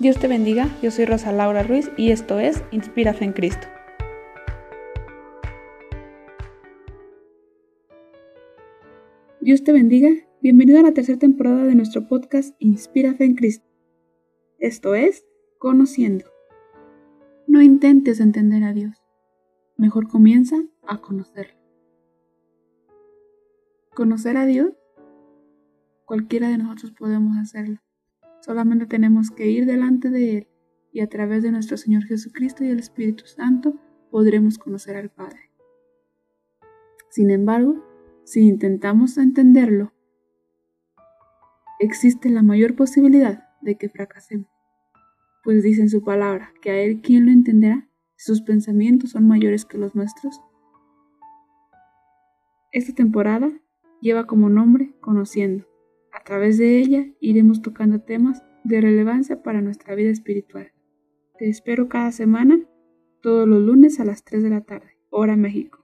Dios te bendiga, yo soy Rosa Laura Ruiz y esto es Inspira Fe en Cristo. Dios te bendiga, bienvenido a la tercera temporada de nuestro podcast Inspira Fe en Cristo. Esto es Conociendo. No intentes entender a Dios, mejor comienza a conocerlo. Conocer a Dios, cualquiera de nosotros podemos hacerlo Solamente tenemos que ir delante de Él y a través de nuestro Señor Jesucristo y el Espíritu Santo podremos conocer al Padre. Sin embargo, si intentamos entenderlo, existe la mayor posibilidad de que fracasemos, pues dice en su palabra que a Él quien lo entenderá, sus pensamientos son mayores que los nuestros. Esta temporada lleva como nombre Conociendo. A través de ella iremos tocando temas de relevancia para nuestra vida espiritual. Te espero cada semana, todos los lunes a las 3 de la tarde, hora México.